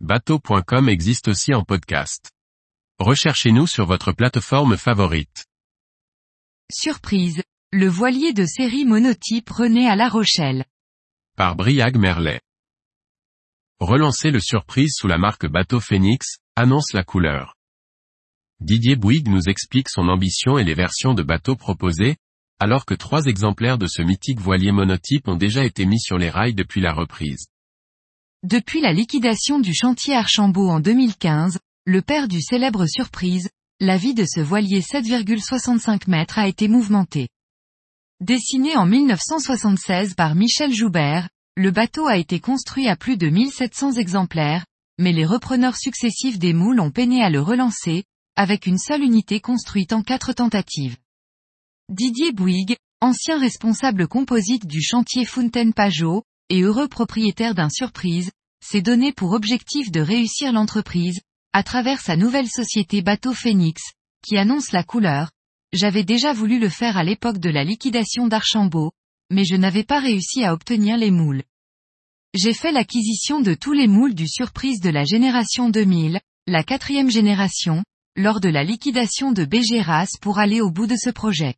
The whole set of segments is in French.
bateau.com existe aussi en podcast. Recherchez-nous sur votre plateforme favorite. Surprise, le voilier de série monotype renaît à La Rochelle. Par Briag Merlet. Relancer le surprise sous la marque Bateau Phoenix, annonce la couleur. Didier Bouygues nous explique son ambition et les versions de bateaux proposées, alors que trois exemplaires de ce mythique voilier monotype ont déjà été mis sur les rails depuis la reprise. Depuis la liquidation du chantier Archambault en 2015, le père du célèbre Surprise, la vie de ce voilier 7,65 mètres a été mouvementée. Dessiné en 1976 par Michel Joubert, le bateau a été construit à plus de 1700 exemplaires, mais les repreneurs successifs des moules ont peiné à le relancer, avec une seule unité construite en quatre tentatives. Didier Bouygues, ancien responsable composite du chantier Fontaine-Pajot, et heureux propriétaire d'un surprise, s'est donné pour objectif de réussir l'entreprise, à travers sa nouvelle société Bateau Phoenix, qui annonce la couleur. J'avais déjà voulu le faire à l'époque de la liquidation d'Archambault, mais je n'avais pas réussi à obtenir les moules. J'ai fait l'acquisition de tous les moules du surprise de la génération 2000, la quatrième génération, lors de la liquidation de Bégéras pour aller au bout de ce projet.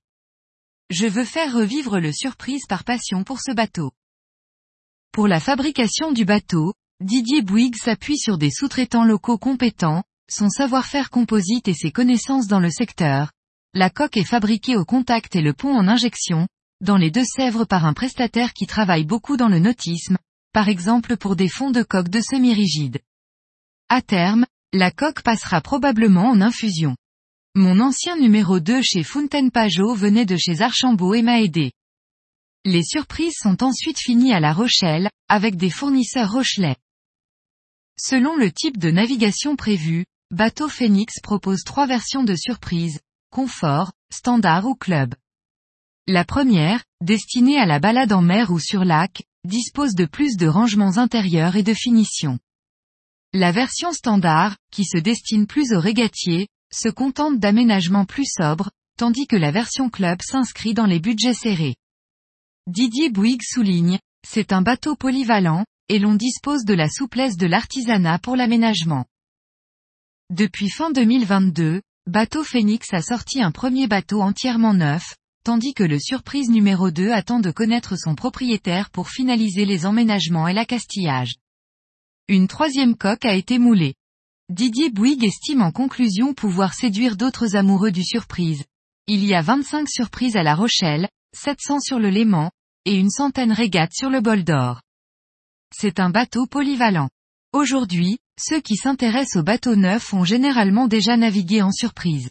Je veux faire revivre le surprise par passion pour ce bateau. Pour la fabrication du bateau, Didier Bouygues s'appuie sur des sous-traitants locaux compétents, son savoir-faire composite et ses connaissances dans le secteur. La coque est fabriquée au contact et le pont en injection, dans les Deux-Sèvres par un prestataire qui travaille beaucoup dans le nautisme, par exemple pour des fonds de coque de semi-rigide. À terme, la coque passera probablement en infusion. Mon ancien numéro 2 chez Fontaine Pajot venait de chez Archambault et m'a aidé. Les surprises sont ensuite finies à La Rochelle, avec des fournisseurs rochelais. Selon le type de navigation prévu, Bateau Phoenix propose trois versions de surprise, confort, standard ou club. La première, destinée à la balade en mer ou sur lac, dispose de plus de rangements intérieurs et de finition. La version standard, qui se destine plus aux régatiers, se contente d'aménagements plus sobres, tandis que la version club s'inscrit dans les budgets serrés. Didier Bouygues souligne, c'est un bateau polyvalent, et l'on dispose de la souplesse de l'artisanat pour l'aménagement. Depuis fin 2022, Bateau Phoenix a sorti un premier bateau entièrement neuf, tandis que le surprise numéro 2 attend de connaître son propriétaire pour finaliser les emménagements et l'accastillage. Une troisième coque a été moulée. Didier Bouygues estime en conclusion pouvoir séduire d'autres amoureux du surprise. Il y a 25 surprises à La Rochelle, 700 sur le Léman, et une centaine régates sur le bol d'or. C'est un bateau polyvalent. Aujourd'hui, ceux qui s'intéressent aux bateaux neufs ont généralement déjà navigué en surprise.